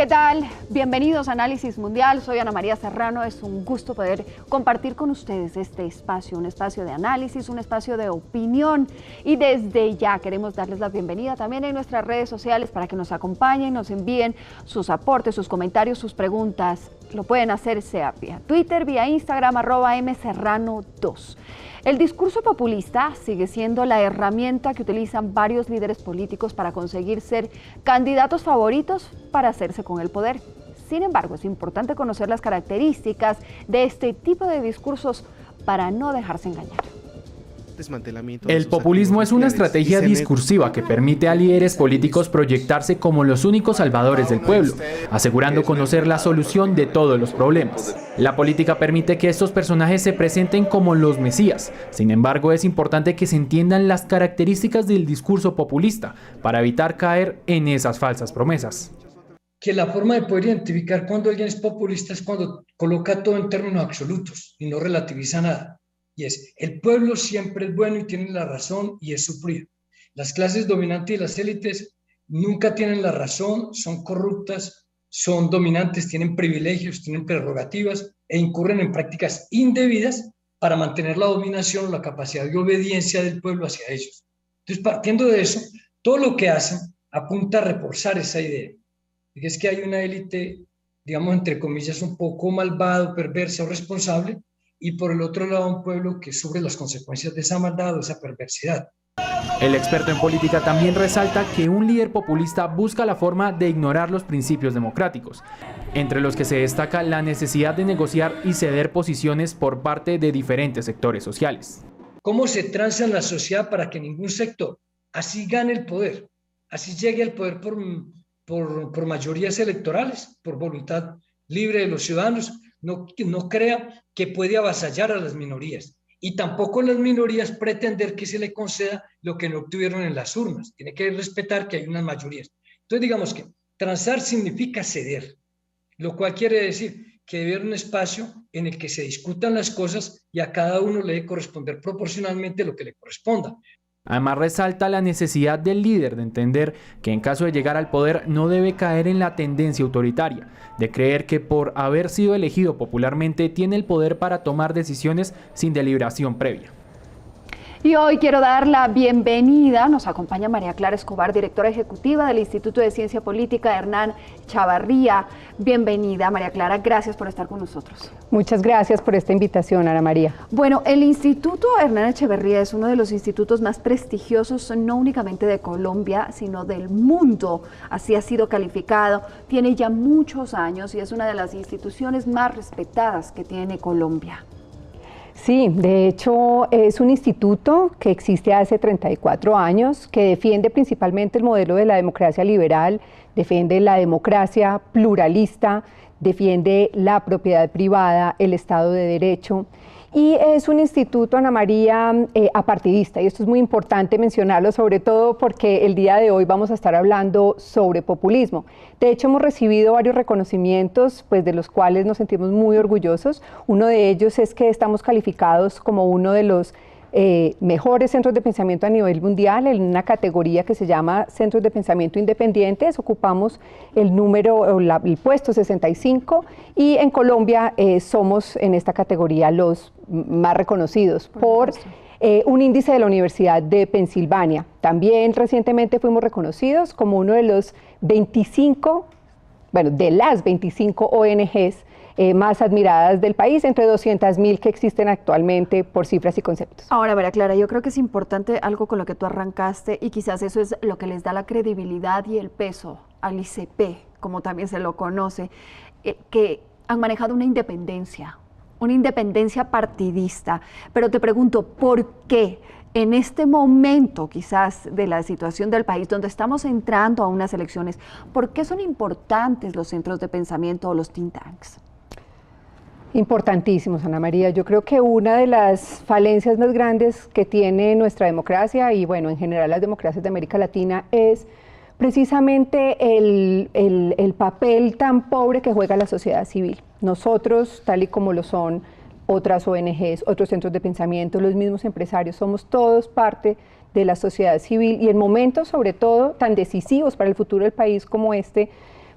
¿Qué tal? Bienvenidos a Análisis Mundial. Soy Ana María Serrano. Es un gusto poder compartir con ustedes este espacio, un espacio de análisis, un espacio de opinión. Y desde ya queremos darles la bienvenida también en nuestras redes sociales para que nos acompañen, nos envíen sus aportes, sus comentarios, sus preguntas. Lo pueden hacer sea vía Twitter, vía Instagram, arroba mserrano2. El discurso populista sigue siendo la herramienta que utilizan varios líderes políticos para conseguir ser candidatos favoritos para hacerse con el poder. Sin embargo, es importante conocer las características de este tipo de discursos para no dejarse engañar. El populismo es una estrategia discursiva que permite a líderes políticos proyectarse como los únicos salvadores del pueblo, asegurando conocer la solución de todos los problemas. La política permite que estos personajes se presenten como los mesías. Sin embargo, es importante que se entiendan las características del discurso populista para evitar caer en esas falsas promesas que la forma de poder identificar cuando alguien es populista es cuando coloca todo en términos absolutos y no relativiza nada y es, el pueblo siempre es bueno y tiene la razón y es sufrido. Las clases dominantes y las élites nunca tienen la razón, son corruptas, son dominantes, tienen privilegios, tienen prerrogativas e incurren en prácticas indebidas para mantener la dominación o la capacidad de obediencia del pueblo hacia ellos. Entonces, partiendo de eso, todo lo que hacen apunta a reforzar esa idea. Y es que hay una élite, digamos, entre comillas, un poco malvado, perversa o responsable, y por el otro lado un pueblo que sufre las consecuencias de esa maldad o esa perversidad. El experto en política también resalta que un líder populista busca la forma de ignorar los principios democráticos, entre los que se destaca la necesidad de negociar y ceder posiciones por parte de diferentes sectores sociales. ¿Cómo se transa en la sociedad para que ningún sector así gane el poder, así llegue al poder por, por, por mayorías electorales, por voluntad libre de los ciudadanos, no, no crea que puede avasallar a las minorías y tampoco las minorías pretender que se le conceda lo que no obtuvieron en las urnas. Tiene que respetar que hay unas mayorías. Entonces, digamos que transar significa ceder, lo cual quiere decir que debe haber un espacio en el que se discutan las cosas y a cada uno le debe corresponder proporcionalmente lo que le corresponda. Además resalta la necesidad del líder de entender que en caso de llegar al poder no debe caer en la tendencia autoritaria, de creer que por haber sido elegido popularmente tiene el poder para tomar decisiones sin deliberación previa. Y hoy quiero dar la bienvenida, nos acompaña María Clara Escobar, directora ejecutiva del Instituto de Ciencia Política Hernán Chavarría. Bienvenida, María Clara, gracias por estar con nosotros. Muchas gracias por esta invitación, Ana María. Bueno, el Instituto Hernán Echeverría es uno de los institutos más prestigiosos, no únicamente de Colombia, sino del mundo. Así ha sido calificado. Tiene ya muchos años y es una de las instituciones más respetadas que tiene Colombia. Sí, de hecho es un instituto que existe hace 34 años, que defiende principalmente el modelo de la democracia liberal, defiende la democracia pluralista, defiende la propiedad privada, el Estado de Derecho y es un instituto, Ana María, eh, apartidista, y esto es muy importante mencionarlo, sobre todo porque el día de hoy vamos a estar hablando sobre populismo. De hecho, hemos recibido varios reconocimientos, pues de los cuales nos sentimos muy orgullosos. Uno de ellos es que estamos calificados como uno de los eh, mejores centros de pensamiento a nivel mundial en una categoría que se llama Centros de Pensamiento Independientes. Ocupamos el número, el puesto 65 y en Colombia eh, somos en esta categoría los más reconocidos por, eh, un índice de la Universidad de Pensilvania. También recientemente fuimos reconocidos como uno de los 25, bueno, de las 25 ONGs eh, más admiradas del país, entre 200.000 que existen actualmente por cifras y conceptos. Ahora, María Clara, yo creo que es importante algo con lo que tú arrancaste y quizás eso es lo que les da la credibilidad y el peso al ICP, como también se lo conoce, eh, que han manejado una independencia, una independencia partidista. Pero te pregunto, ¿por qué? en este momento quizás de la situación del país, donde estamos entrando a unas elecciones, ¿por qué son importantes los centros de pensamiento o los think tanks? Importantísimos, Ana María. Yo creo que una de las falencias más grandes que tiene nuestra democracia y bueno, en general las democracias de América Latina es precisamente el, papel tan pobre que juega la sociedad civil. Nosotros, tal y como lo son otras ONGs, otros centros de pensamiento, los mismos empresarios, somos todos parte de la sociedad civil y en momentos sobre todo tan decisivos para el futuro del país como este,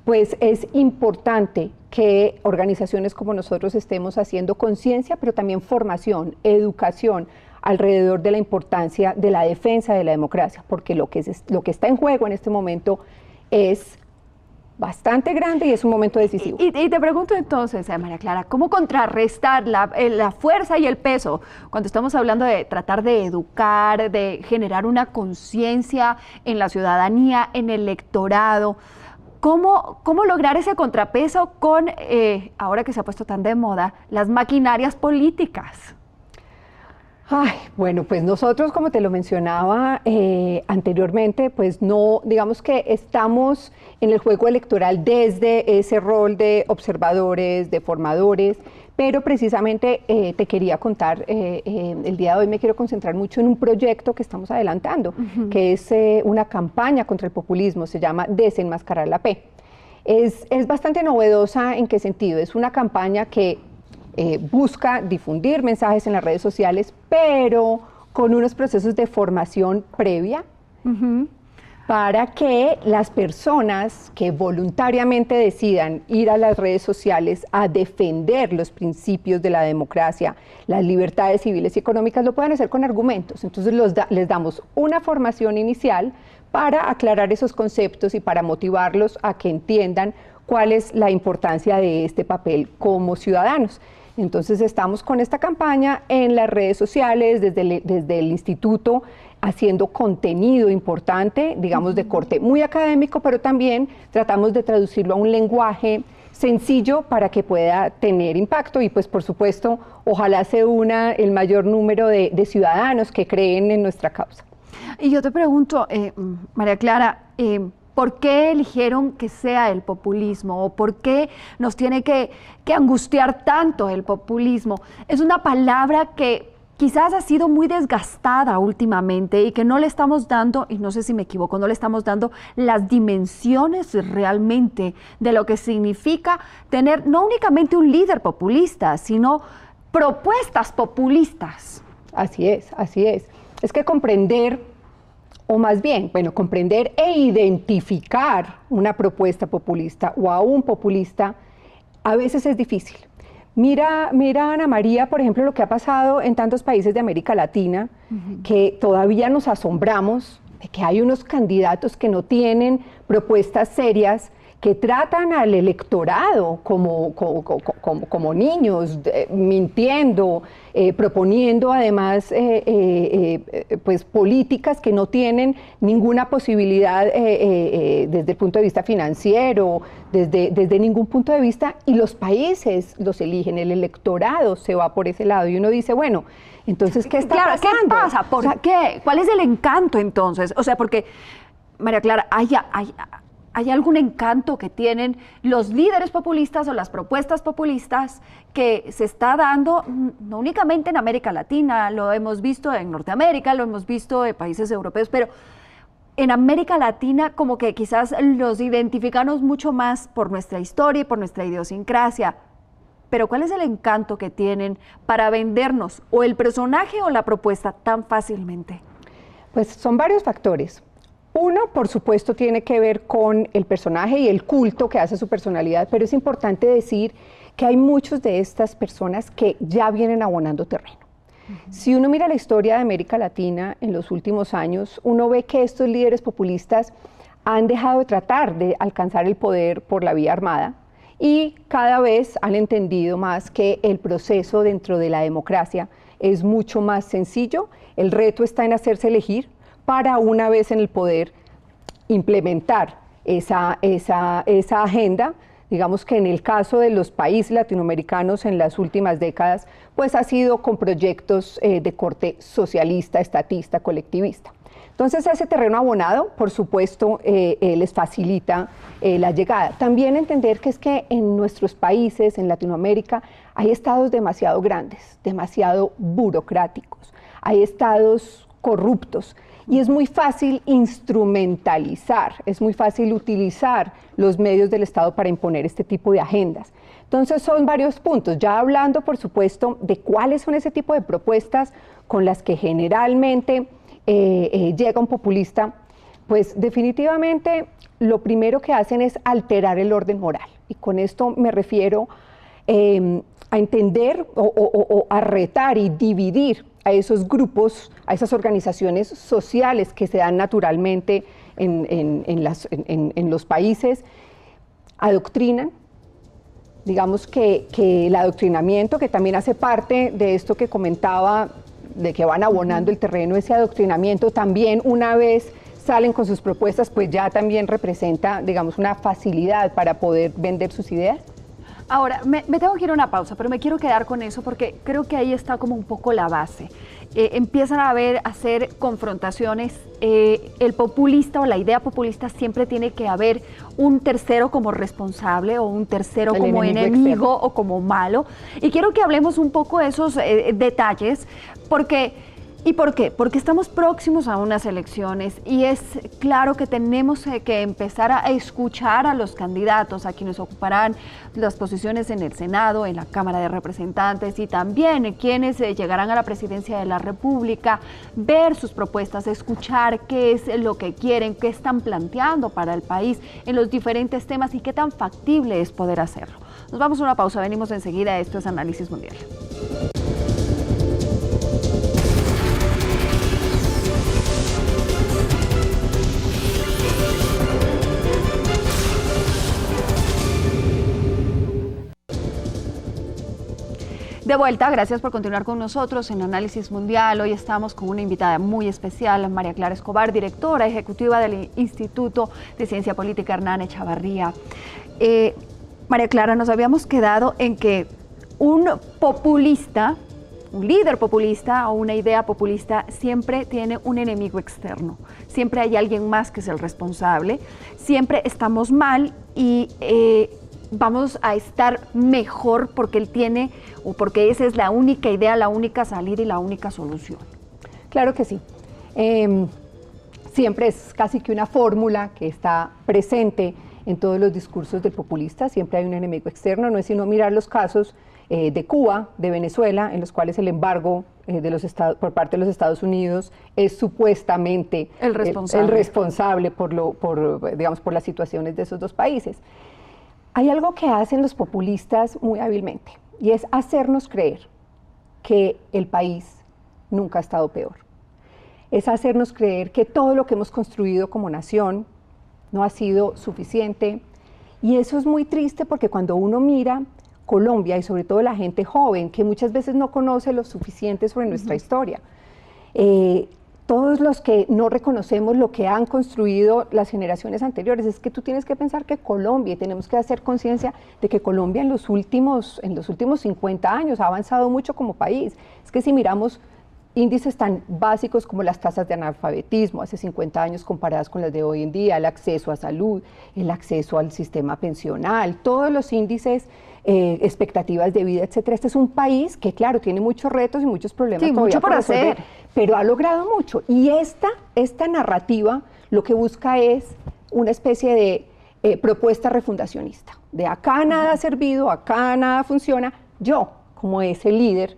pues es importante que organizaciones como nosotros estemos haciendo conciencia, pero también formación, educación alrededor de la importancia de la defensa de la democracia, porque lo que, es, lo que está en juego en este momento es bastante grande y es un momento decisivo. Y, te pregunto entonces, eh, María Clara, ¿cómo contrarrestar la, eh, la, fuerza y el peso cuando estamos hablando de tratar de educar, de generar una conciencia en la ciudadanía, en el electorado? ¿Cómo, ¿Cómo, lograr ese contrapeso con, eh, ahora que se ha puesto tan de moda, las maquinarias políticas? Ay, bueno, pues nosotros, como te lo mencionaba eh, anteriormente, pues no, digamos que estamos en el juego electoral desde ese rol de observadores, de formadores, pero precisamente eh, te quería contar, eh, el día de hoy me quiero concentrar mucho en un proyecto que estamos adelantando, que es una campaña contra el populismo, se llama Desenmascarar la P. Es, es bastante novedosa en qué sentido, es una campaña que eh, busca difundir mensajes en las redes sociales, pero con unos procesos de formación previa para que las personas que voluntariamente decidan ir a las redes sociales a defender los principios de la democracia, las libertades civiles y económicas, lo puedan hacer con argumentos. Entonces les damos una formación inicial para aclarar esos conceptos y para motivarlos a que entiendan cuál es la importancia de este papel como ciudadanos. Entonces estamos con esta campaña en las redes sociales, desde el, desde el instituto, haciendo contenido importante, digamos de corte muy académico, pero también tratamos de traducirlo a un lenguaje sencillo para que pueda tener impacto y pues por supuesto ojalá se una el mayor número de, ciudadanos que creen en nuestra causa. Y yo te pregunto, eh, María Clara, eh, ¿Por qué eligieron que sea el populismo? ¿O por qué nos tiene que, angustiar tanto el populismo? Es una palabra que quizás ha sido muy desgastada últimamente y que no le estamos dando, y no sé si me equivoco, no le estamos dando las dimensiones realmente de lo que significa tener no únicamente un líder populista, sino propuestas populistas. Así es, así es. Es que comprender o más bien, bueno, comprender e identificar una propuesta populista o a un populista a veces es difícil. Mira, mira Ana María, por ejemplo, lo que ha pasado en tantos países de América Latina, que todavía nos asombramos de que hay unos candidatos que no tienen propuestas serias que tratan al electorado como, como, niños, mintiendo, eh, proponiendo además eh, eh, pues políticas que no tienen ninguna posibilidad desde el punto de vista financiero, desde, desde ningún punto de vista, y los países los eligen, el electorado se va por ese lado, y uno dice, bueno, entonces, ¿qué está pasando? ¿Qué pasa? ¿Por qué? ¿Cuál es el encanto entonces? O sea, porque, María Clara, hay, hay, ¿Hay algún encanto que tienen los líderes populistas o las propuestas populistas que se está dando mm, no únicamente en América Latina, lo hemos visto en Norteamérica, lo hemos visto en países europeos, pero en América Latina como que quizás los identificamos mucho más por nuestra historia y por nuestra idiosincrasia. Pero ¿cuál es el encanto que tienen para vendernos o el personaje o la propuesta tan fácilmente? Pues son varios factores. Uno, por supuesto, tiene que ver con el personaje y el culto que hace su personalidad, pero es importante decir que hay muchas de estas personas que ya vienen abonando terreno. Si uno mira la historia de América Latina en los últimos años, uno ve que estos líderes populistas han dejado de tratar de alcanzar el poder por la vía armada y cada vez han entendido más que el proceso dentro de la democracia es mucho más sencillo. El reto está en hacerse elegir, para una vez en el poder implementar esa, esa, esa agenda. Digamos que en el caso de los países latinoamericanos en las últimas décadas, pues ha sido con proyectos eh, de corte socialista, estatista, colectivista. Entonces ese terreno abonado, por supuesto, eh, eh, les facilita la llegada. También entender que es que en nuestros países, en Latinoamérica, hay estados demasiado grandes, demasiado burocráticos, hay estados corruptos y es muy fácil instrumentalizar, es muy fácil utilizar los medios del Estado para imponer este tipo de agendas. Entonces son varios puntos, ya hablando por supuesto de cuáles son ese tipo de propuestas con las que generalmente eh, eh, llega un populista, Pues definitivamente lo primero que hacen es alterar el orden moral. Y con esto me refiero em, a entender o, a retar y dividir a esos grupos, a esas organizaciones sociales que se dan naturalmente en, los países, adoctrinan. Digamos que, que el adoctrinamiento, que también hace parte de esto que comentaba, de que van abonando el terreno, ese adoctrinamiento también una vez salen con sus propuestas, pues ya también representa, digamos, una facilidad para poder vender sus ideas? Ahora, me, tengo que ir a una pausa, pero me quiero quedar con eso porque creo que ahí está como un poco la base. Eh, empiezan a haber, a hacer confrontaciones. Eh, el populista o la idea populista siempre tiene que haber un tercero como responsable o un tercero como enemigo, o como malo. Y quiero que hablemos un poco de esos eh, detalles porque ¿Y por qué? Porque estamos próximos a unas elecciones y es claro que tenemos que empezar a escuchar a los candidatos, a quienes ocuparán las posiciones en el Senado, en la Cámara de Representantes y también quienes eh, llegarán a la presidencia de la República, ver sus propuestas, escuchar qué es lo que quieren, qué están planteando para el país en los diferentes temas y qué tan factible es poder hacerlo. Nos vamos a una pausa, venimos enseguida. Esto es Análisis Mundial. De vuelta, gracias por continuar con nosotros en Análisis Mundial. Hoy estamos con una invitada muy especial, María Clara Escobar, directora ejecutiva del Instituto de Ciencia Política Hernán Echavarría. Eh, María Clara, nos habíamos quedado en que un populista, un líder populista o una idea populista siempre tiene un enemigo externo. Siempre hay alguien más que es el responsable. Siempre estamos mal y eh, vamos a estar mejor porque él tiene o porque esa es la única idea, la única salida y la única solución. Claro que sí. Em, siempre es casi que una fórmula que está presente en todos los discursos del populista, siempre hay un enemigo externo, no es sino mirar los casos eh, de Cuba, de Venezuela, en los cuales el embargo eh, de los estados, por parte de los Estados Unidos es supuestamente el responsable, el, responsable por, lo, por, digamos, por las situaciones de esos dos países. Hay algo que hacen los populistas muy hábilmente y es hacernos creer que el país nunca ha estado peor. Es hacernos creer que todo lo que hemos construido como nación no ha sido suficiente. Y eso es muy triste porque cuando uno mira Colombia y sobre todo la gente joven, que muchas veces no conoce lo suficiente sobre nuestra historia, eh, todos los que no reconocemos lo que han construido las generaciones anteriores. Es que tú tienes que pensar que Colombia, y tenemos que hacer conciencia de que Colombia en los, últimos, en los últimos 50 años ha avanzado mucho como país. Es que si miramos índices tan básicos como las tasas de analfabetismo hace 50 años comparadas con las de hoy en día, el acceso a salud, el acceso al sistema pensional, todos los índices, eh, expectativas de vida, etcétera. Este es un país que, claro, tiene muchos retos y muchos problemas. Sí, mucho por hacer. Pero ha logrado mucho. Y esta, esta narrativa lo que busca es una especie de eh, propuesta refundacionista. De acá nada ha servido, acá nada funciona. Yo, como ese líder,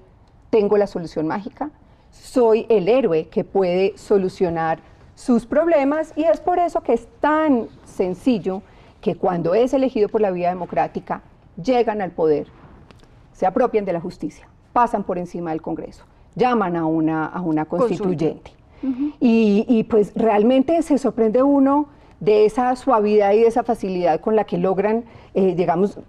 tengo la solución mágica, soy el héroe que puede solucionar sus problemas y es por eso que es tan sencillo que cuando es elegido por la vía democrática, llegan al poder, se apropian de la justicia, pasan por encima del Congreso, llaman a una, a una constituyente. y, y pues realmente se sorprende uno de esa suavidad y de esa facilidad con la que logran, eh, digamos,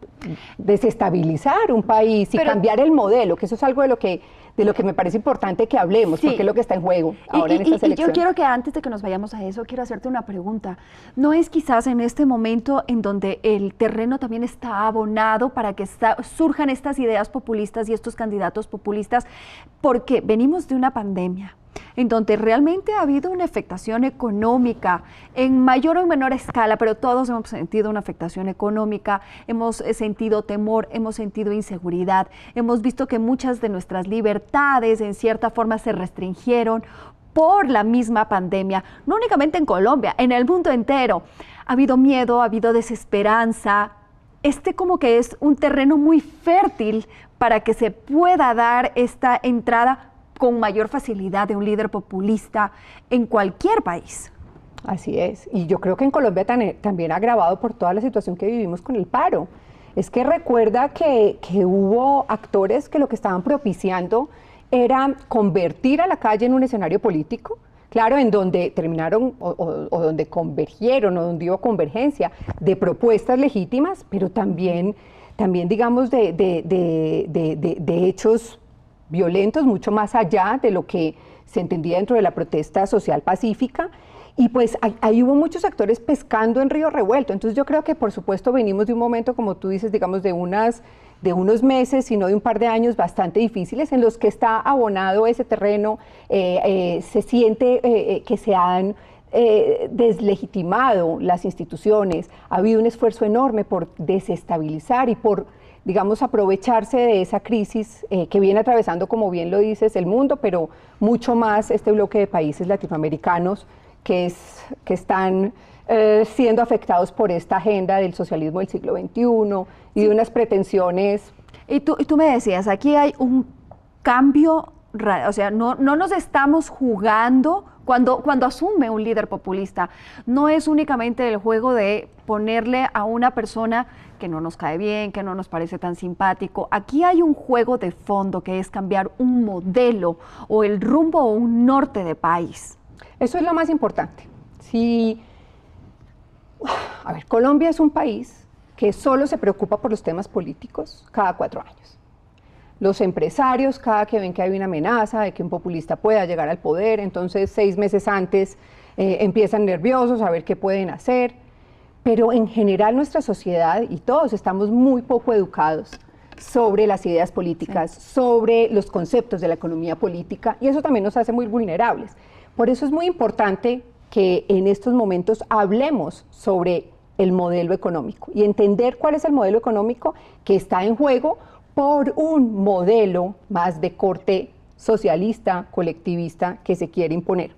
desestabilizar un país y cambiar el modelo, que eso es algo de lo que de lo que me parece importante que hablemos, porque es lo que está en juego ahora en esta selección. Y yo quiero que antes de que nos vayamos a eso, quiero hacerte una pregunta. ¿No es quizás en este momento en donde el terreno también está abonado para que surjan estas ideas populistas y estos candidatos populistas? Porque venimos de una pandemia en donde realmente ha habido una afectación económica en mayor o menor escala, pero todos hemos sentido una afectación económica, hemos eh, sentido temor, hemos sentido inseguridad, hemos visto que muchas de nuestras libertades en cierta forma se restringieron por la misma pandemia, no únicamente en Colombia, en el mundo entero. Ha habido miedo, ha habido desesperanza. Este como que es un terreno muy fértil para que se pueda dar esta entrada con mayor facilidad de un líder populista en cualquier país. así es. Y yo creo que en Colombia también agravado por toda la situación que vivimos con el paro. Es que recuerda que, que hubo actores que lo que estaban propiciando era convertir a la calle en un escenario político, claro, en donde terminaron o, donde convergieron o donde hubo convergencia de propuestas legítimas, pero también, también digamos, de, de, hechos violentos mucho más allá de lo que se entendía dentro de la protesta social pacífica. Y pues ahí hubo muchos actores pescando en río revuelto. Entonces yo creo que por supuesto venimos de un momento, como tú dices, digamos, de unas de unos meses, sino de un par de años bastante difíciles en los que está abonado ese terreno, eh, eh, se siente eh, que se han deslegitimado las instituciones, ha habido un esfuerzo enorme por desestabilizar y por digamos, aprovecharse de esa crisis que viene atravesando, como bien lo dices, el mundo, pero mucho más este bloque de países latinoamericanos que, es, que están eh, siendo afectados por esta agenda del socialismo del siglo XXI y de unas pretensiones. Y tú, tú me decías, aquí hay un cambio, o sea, no, no nos estamos jugando cuando, cuando asume un líder populista. No es únicamente el juego de ponerle a una persona que no nos cae bien, que no nos parece tan simpático. Aquí hay un juego de fondo que es cambiar un modelo o el rumbo o un norte de país. Eso es lo más importante. Si a ver, Colombia es un país que solo se preocupa por los temas políticos cada cuatro años. Los empresarios, cada que ven que hay una amenaza de que un populista pueda llegar al poder, entonces seis meses antes eh, empiezan nerviosos a ver qué pueden hacer. Pero en general nuestra sociedad y todos estamos muy poco educados sobre las ideas políticas, sobre los conceptos de la economía política, y eso también nos hace muy vulnerables. Por eso es muy importante que en estos momentos hablemos sobre el modelo económico y entender cuál es el modelo económico que está en juego por un modelo más de corte socialista, colectivista que se quiere imponer.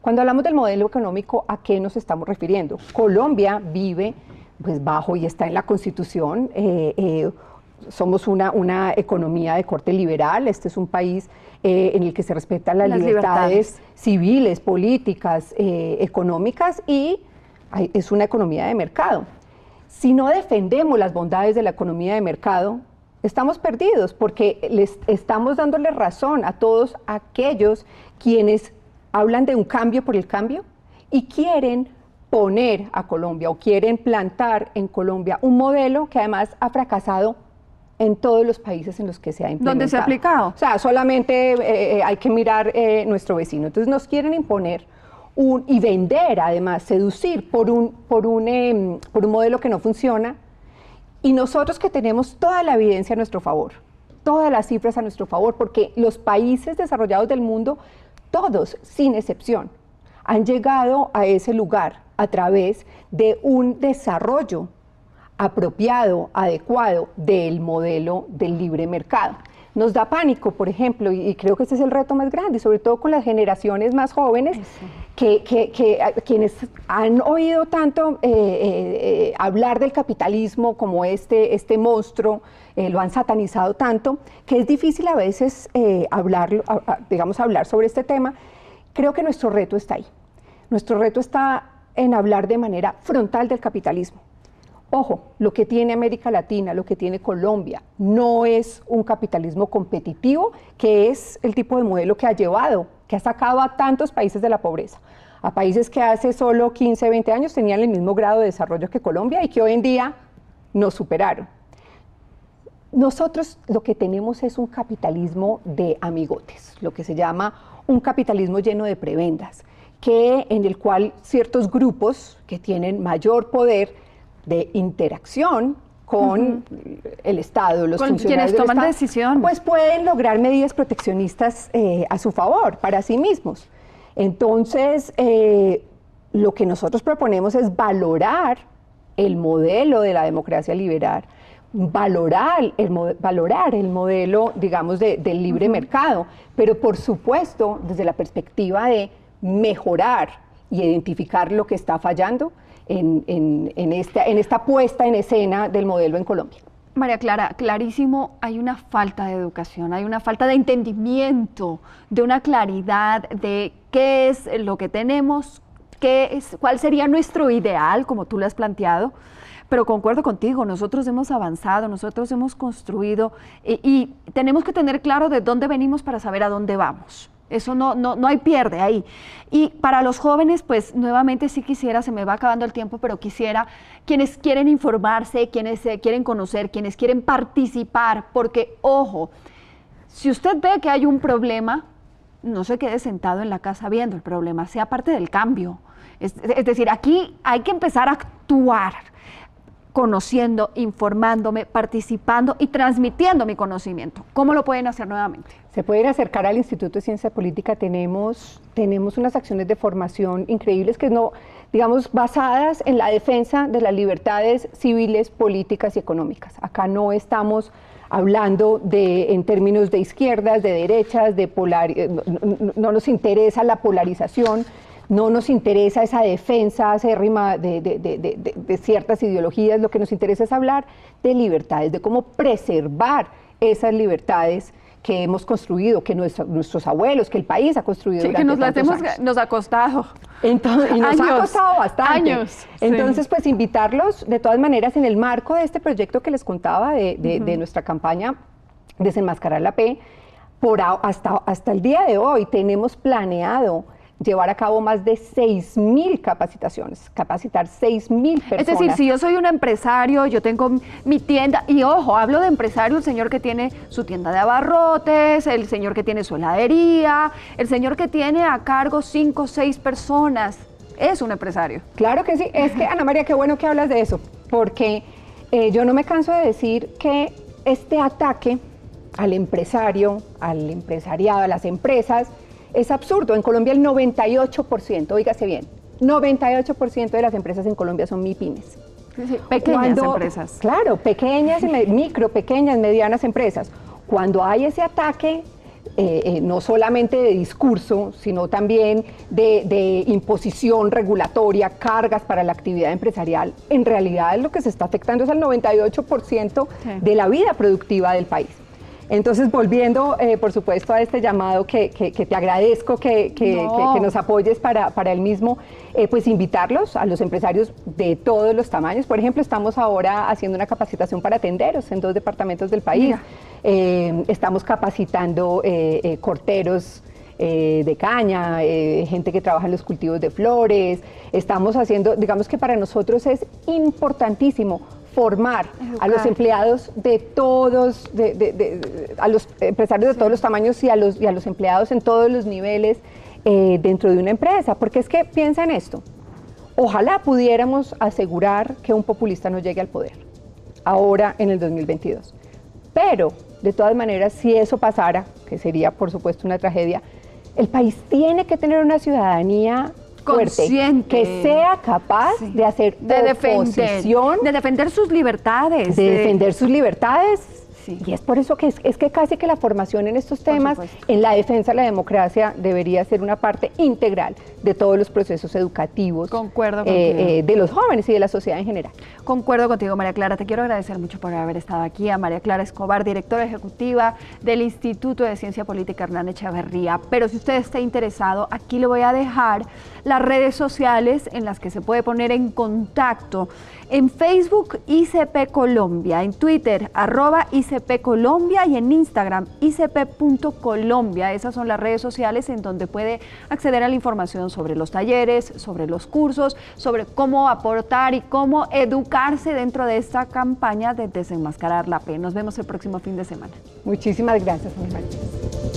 Cuando hablamos del modelo económico, ¿a qué nos estamos refiriendo? Colombia vive pues bajo y está en la Constitución. Eh, eh, somos una, una, economía de corte liberal, este es un país eh, en el que se respetan las, libertades, civiles, políticas, económicas y es una economía de mercado. Si no defendemos las bondades de la economía de mercado, estamos perdidos porque les estamos dándole razón a todos aquellos quienes hablan de un cambio por el cambio y quieren poner a Colombia o quieren plantar en Colombia un modelo que además ha fracasado en todos los países en los que se ha implementado. ¿Dónde se ha aplicado? O sea, solamente eh, eh, hay que mirar eh, nuestro vecino. Entonces nos quieren imponer y vender, además, seducir por un, por, un, em, por un modelo que no funciona. Y nosotros que tenemos toda la evidencia a nuestro favor, todas las cifras a nuestro favor, porque los países desarrollados del mundo, todos, sin excepción, han llegado a ese lugar a través de un desarrollo apropiado, adecuado del modelo del libre mercado. Nos da pánico, por ejemplo, y, creo que ese es el reto más grande, sobre todo con las generaciones más jóvenes, que, quienes han oído tanto eh, eh, hablar del capitalismo como este, este monstruo, eh, lo han satanizado tanto, que es difícil a veces hablar, digamos, hablar sobre este tema. Creo que nuestro reto está ahí. Nuestro reto está en hablar de manera frontal del capitalismo Ojo, lo que tiene América Latina, lo que tiene Colombia, no es un capitalismo competitivo, que es el tipo de modelo que ha llevado, que ha sacado a tantos países de la pobreza, a países que hace solo 15, 20 años tenían el mismo grado de desarrollo que Colombia y que hoy en día nos superaron. Nosotros lo que tenemos es un capitalismo de amigotes, lo que se llama un capitalismo lleno de prebendas, que en el cual ciertos grupos que tienen mayor poder de interacción con el Estado, los con quienes toman decisión. pues pueden lograr medidas proteccionistas eh, a su favor, para sí mismos. Entonces, eh, lo que nosotros proponemos es valorar el modelo de la democracia liberal, valorar el, valorar el modelo, digamos, del libre mercado, pero por supuesto desde la perspectiva de mejorar y identificar lo que está fallando en, esta, en esta puesta en escena del modelo en Colombia. María Clara, clarísimo, hay una falta de educación, hay una falta de entendimiento, de una claridad de qué es lo que tenemos, qué es, cuál sería nuestro ideal, como tú lo has planteado, pero concuerdo contigo, nosotros hemos avanzado, nosotros hemos construido y, tenemos que tener claro de dónde venimos para saber a dónde vamos. Eso no, no, no hay pierde ahí. Y para los jóvenes, pues nuevamente sí quisiera, se me va acabando el tiempo, pero quisiera quienes quieren informarse, quienes quieren conocer, quienes quieren participar, porque ojo, si usted ve que hay un problema, no se quede sentado en la casa viendo el problema, sea parte del cambio. es decir, aquí hay que empezar a actuar conociendo, informándome, participando y transmitiendo mi conocimiento. ¿Cómo lo pueden hacer nuevamente? Se pueden acercar al Instituto de Ciencia Política. Tenemos, tenemos unas acciones de formación increíbles que no, digamos, basadas en la defensa de las libertades civiles, políticas y económicas. Acá no estamos hablando de, en términos de izquierdas, de derechas, de polar, no nos interesa la polarización, no nos interesa esa defensa acérrima de, de, ciertas ideologías, lo que nos interesa es hablar de libertades, de cómo preservar esas libertades que hemos construido, que nuestros abuelos, que el país ha construido. Sí, que nos las hemos, nos ha costado. Entonces, y nos ha costado bastante. Años. Entonces, pues invitarlos, de todas maneras, en el marco de este proyecto que les contaba de, nuestra campaña Desenmascarar la P, por hasta, hasta el día de hoy tenemos planeado llevar a cabo más de 6.000 capacitaciones, capacitar 6.000 personas. Es decir, si yo soy un empresario, yo tengo mi tienda, y ojo, hablo de empresario, el señor que tiene su tienda de abarrotes, el señor que tiene su heladería, el señor que tiene a cargo 5 o 6 personas, es un empresario. Claro que sí, es que Ana María, qué bueno que hablas de eso, porque eh, yo no me canso de decir que este ataque al empresario, al empresariado, a las empresas, es absurdo. En Colombia el 98%, oígase bien, 98% de las empresas en Colombia son MIPIMES. pequeñas empresas. Claro, pequeñas, micro, pequeñas, medianas empresas. Cuando hay ese ataque, eh, eh, no solamente de discurso, sino también de, imposición regulatoria, cargas para la actividad empresarial, en realidad lo que se está afectando es al 98% de la vida productiva del país. Entonces, volviendo, eh, por supuesto, a este llamado que, te agradezco que, nos apoyes para, el mismo, eh, pues invitarlos a los empresarios de todos los tamaños. Por ejemplo, estamos ahora haciendo una capacitación para tenderos en dos departamentos del país. Eh, estamos capacitando corteros. de caña, gente que trabaja en los cultivos de flores. Estamos haciendo, digamos que para nosotros es importantísimo formar a los empleados de todos, a los empresarios de todos los tamaños y a los, y a los empleados en todos los niveles eh, dentro de una empresa. Porque es que piensa en esto. Ojalá pudiéramos asegurar que un populista no llegue al poder, ahora en el 2022. Pero, de todas maneras, si eso pasara, que sería por supuesto una tragedia, el país tiene que tener una ciudadanía consciente, que sea capaz de hacer de defender, de defender sus libertades, de, defender sus libertades. Y es por eso que es, que casi que la formación en estos temas, en la defensa de la democracia, debería ser una parte integral de todos los procesos educativos Concuerdo eh, eh, de los jóvenes y de la sociedad en general. Concuerdo contigo, María Clara. Te quiero agradecer mucho por haber estado aquí. A María Clara Escobar, directora ejecutiva del Instituto de Ciencia Política Hernán Echeverría. Pero si usted está interesado, aquí le voy a dejar las redes sociales en las que se puede poner en contacto. En Facebook, ICP Colombia, en Twitter, arroba ICP Colombia y en Instagram, icp.colombia. Esas son las redes sociales en donde puede acceder a la información sobre los talleres, sobre los cursos, sobre cómo aportar y cómo educarse dentro de esta campaña de desenmascarar la P. Nos vemos el próximo fin de semana. Muchísimas gracias, Martínez.